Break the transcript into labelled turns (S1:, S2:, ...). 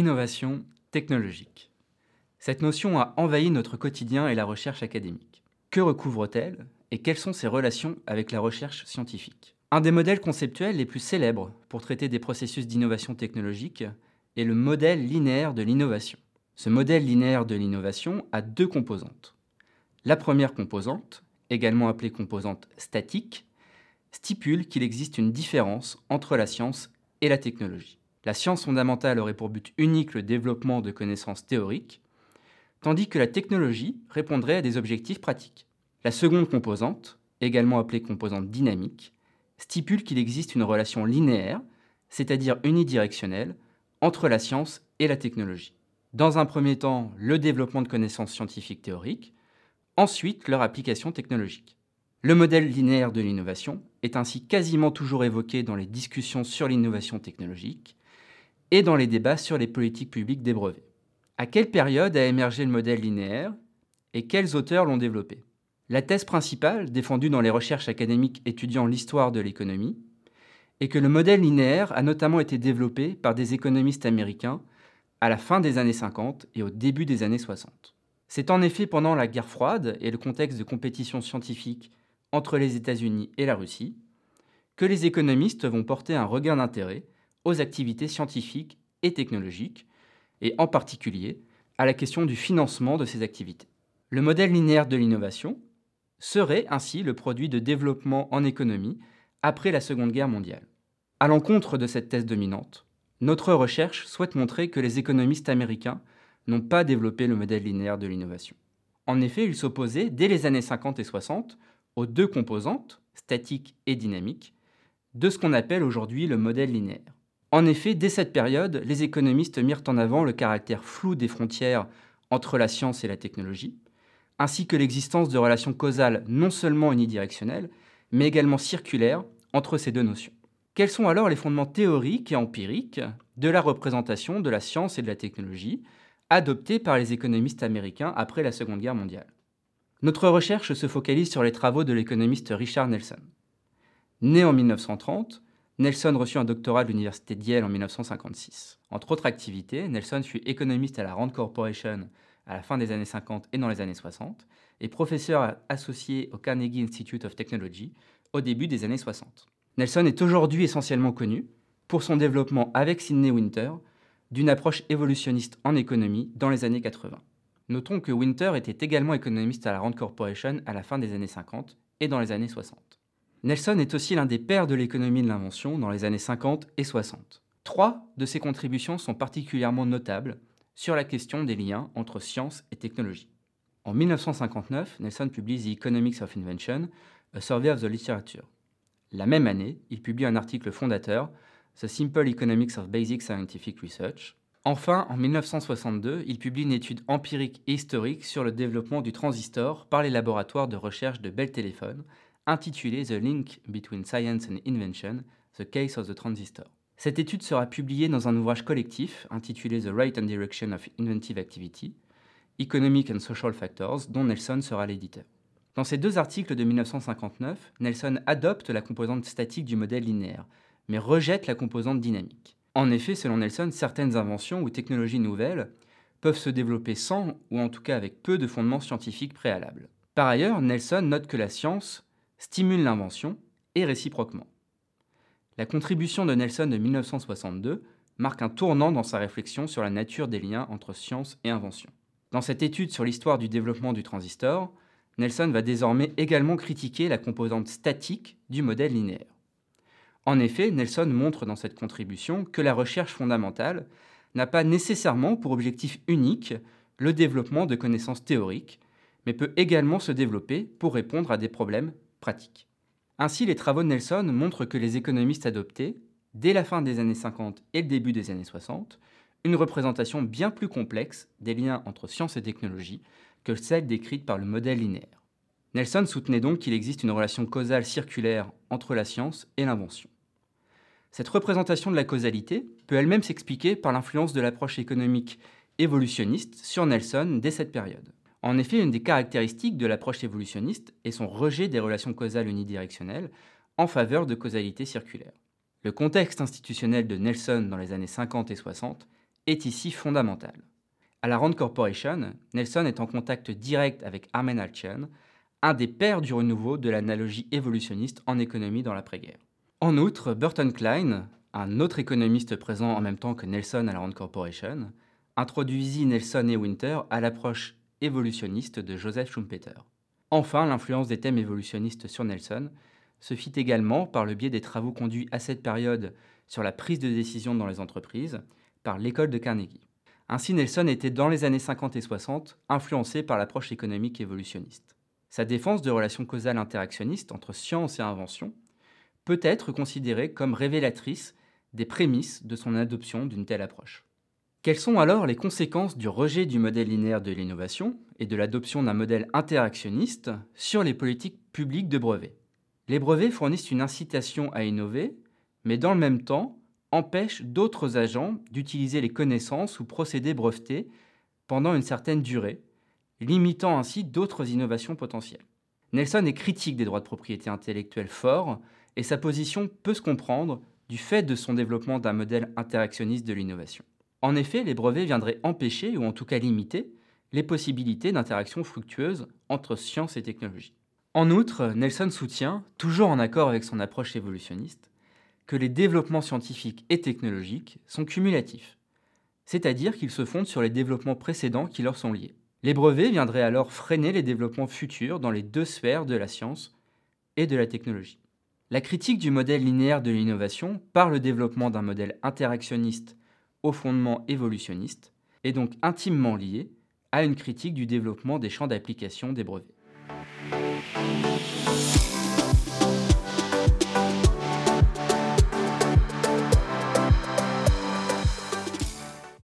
S1: Innovation technologique. Cette notion a envahi notre quotidien et la recherche académique. Que recouvre-t-elle et quelles sont ses relations avec la recherche scientifique? Un des modèles conceptuels les plus célèbres pour traiter des processus d'innovation technologique est le modèle linéaire de l'innovation. Ce modèle linéaire de l'innovation a deux composantes. La première composante, également appelée composante statique, stipule qu'il existe une différence entre la science et la technologie. La science fondamentale aurait pour but unique le développement de connaissances théoriques, tandis que la technologie répondrait à des objectifs pratiques. La seconde composante, également appelée composante dynamique, stipule qu'il existe une relation linéaire, c'est-à-dire unidirectionnelle, entre la science et la technologie. Dans un premier temps, le développement de connaissances scientifiques théoriques, ensuite leur application technologique. Le modèle linéaire de l'innovation est ainsi quasiment toujours évoqué dans les discussions sur l'innovation technologique et dans les débats sur les politiques publiques des brevets. À quelle période a émergé le modèle linéaire et quels auteurs l'ont développé? La thèse principale, défendue dans les recherches académiques étudiant l'histoire de l'économie, est que le modèle linéaire a notamment été développé par des économistes américains à la fin des années 50 et au début des années 60. C'est en effet pendant la guerre froide et le contexte de compétition scientifique entre les États-Unis et la Russie, que les économistes vont porter un regain d'intérêt aux activités scientifiques et technologiques, et en particulier à la question du financement de ces activités. Le modèle linéaire de l'innovation serait ainsi le produit de développement en économie après la Seconde Guerre mondiale. À l'encontre de cette thèse dominante, notre recherche souhaite montrer que les économistes américains n'ont pas développé le modèle linéaire de l'innovation. En effet, ils s'opposaient dès les années 50 et 60 aux deux composantes, statique et dynamique, de ce qu'on appelle aujourd'hui le modèle linéaire. En effet, dès cette période, les économistes mirent en avant le caractère flou des frontières entre la science et la technologie, ainsi que l'existence de relations causales non seulement unidirectionnelles, mais également circulaires entre ces deux notions. Quels sont alors les fondements théoriques et empiriques de la représentation de la science et de la technologie adoptés par les économistes américains après la Seconde Guerre mondiale? Notre recherche se focalise sur les travaux de l'économiste Richard Nelson. Né en 1930, Nelson reçut un doctorat de l'université d'Yale en 1956. Entre autres activités, Nelson fut économiste à la Rand Corporation à la fin des années 50 et dans les années 60, et professeur associé au Carnegie Institute of Technology au début des années 60. Nelson est aujourd'hui essentiellement connu pour son développement avec Sidney Winter d'une approche évolutionniste en économie dans les années 80. Notons que Winter était également économiste à la Rand Corporation à la fin des années 50 et dans les années 60. Nelson est aussi l'un des pères de l'économie de l'invention dans les années 50 et 60. Trois de ses contributions sont particulièrement notables sur la question des liens entre science et technologie. En 1959, Nelson publie The Economics of Invention, A Survey of the Literature. La même année, il publie un article fondateur, The Simple Economics of Basic Scientific Research, Enfin, en 1962, il publie une étude empirique et historique sur le développement du transistor par les laboratoires de recherche de Bell Telephone, intitulée The Link Between Science and Invention, The Case of the Transistor. Cette étude sera publiée dans un ouvrage collectif intitulé The Rate and Direction of Inventive Activity, Economic and Social Factors, dont Nelson sera l'éditeur. Dans ces deux articles de 1959, Nelson adopte la composante statique du modèle linéaire, mais rejette la composante dynamique. En effet, selon Nelson, certaines inventions ou technologies nouvelles peuvent se développer sans, ou en tout cas avec peu de fondements scientifiques préalables. Par ailleurs, Nelson note que la science stimule l'invention et réciproquement. La contribution de Nelson de 1962 marque un tournant dans sa réflexion sur la nature des liens entre science et invention. Dans cette étude sur l'histoire du développement du transistor, Nelson va désormais également critiquer la composante statique du modèle linéaire. En effet, Nelson montre dans cette contribution que la recherche fondamentale n'a pas nécessairement pour objectif unique le développement de connaissances théoriques, mais peut également se développer pour répondre à des problèmes Ainsi, les travaux de Nelson montrent que les économistes adoptaient, dès la fin des années 50 et le début des années 60, une représentation bien plus complexe des liens entre science et technologie que celle décrite par le modèle linéaire. Nelson soutenait donc qu'il existe une relation causale circulaire entre la science et l'invention. Cette représentation de la causalité peut elle-même s'expliquer par l'influence de l'approche économique évolutionniste sur Nelson dès cette période. En effet, une des caractéristiques de l'approche évolutionniste est son rejet des relations causales unidirectionnelles en faveur de causalité circulaire. Le contexte institutionnel de Nelson dans les années 50 et 60 est ici fondamentale. À la Rand Corporation, Nelson est en contact direct avec Armen Alchian, un des pères du renouveau de l'analogie évolutionniste en économie dans l'après-guerre. En outre, Burton Klein, un autre économiste présent en même temps que Nelson à la Rand Corporation, introduisit Nelson et Winter à l'approche évolutionniste de Joseph Schumpeter. Enfin, l'influence des thèmes évolutionnistes sur Nelson se fit également par le biais des travaux conduits à cette période sur la prise de décision dans les entreprises par l'école de Carnegie. Ainsi, Nelson était dans les années 50 et 60 influencé par l'approche économique évolutionniste. Sa défense de relations causales interactionnistes entre science et invention peut être considérée comme révélatrice des prémices de son adoption d'une telle approche. Quelles sont alors les conséquences du rejet du modèle linéaire de l'innovation et de l'adoption d'un modèle interactionniste sur les politiques publiques de brevets? Les brevets fournissent une incitation à innover, mais dans le même temps, empêche d'autres agents d'utiliser les connaissances ou procédés brevetés pendant une certaine durée, limitant ainsi d'autres innovations potentielles. Nelson est critique des droits de propriété intellectuelle forts, et sa position peut se comprendre du fait de son développement d'un modèle interactionniste de l'innovation. En effet, les brevets viendraient empêcher, ou en tout cas limiter, les possibilités d'interaction fructueuse entre science et technologie. En outre, Nelson soutient, toujours en accord avec son approche évolutionniste, que les développements scientifiques et technologiques sont cumulatifs, c'est-à-dire qu'ils se fondent sur les développements précédents qui leur sont liés. Les brevets viendraient alors freiner les développements futurs dans les deux sphères de la science et de la technologie. La critique du modèle linéaire de l'innovation par le développement d'un modèle interactionniste au fondement évolutionniste est donc intimement liée à une critique du développement des champs d'application des brevets.